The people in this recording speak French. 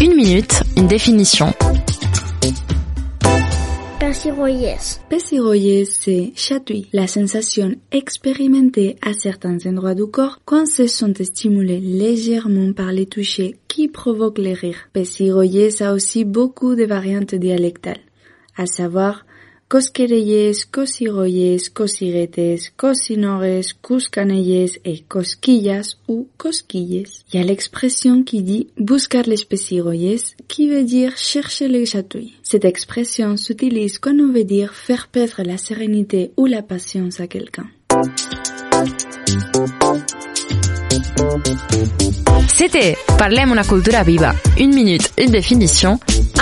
Une minute, une définition. Pessiroyes. Pessiroyer, c'est chatouiller, la sensation expérimentée à certains endroits du corps quand se sont stimulés légèrement par les touchés qui provoquent les rires. Pessiroyer a aussi beaucoup de variantes dialectales, à savoir cosquereyes, cosiroyes, cosiretes, cosinores, cuscanelles et cosquillas ou cosquilles. Il y a l'expression qui dit buscar les pesiroyes qui veut dire chercher les chatouilles. Cette expression s'utilise quand on veut dire faire perdre la sérénité ou la patience à quelqu'un. C'était Parlem una cultura viva. Une minute, une définition.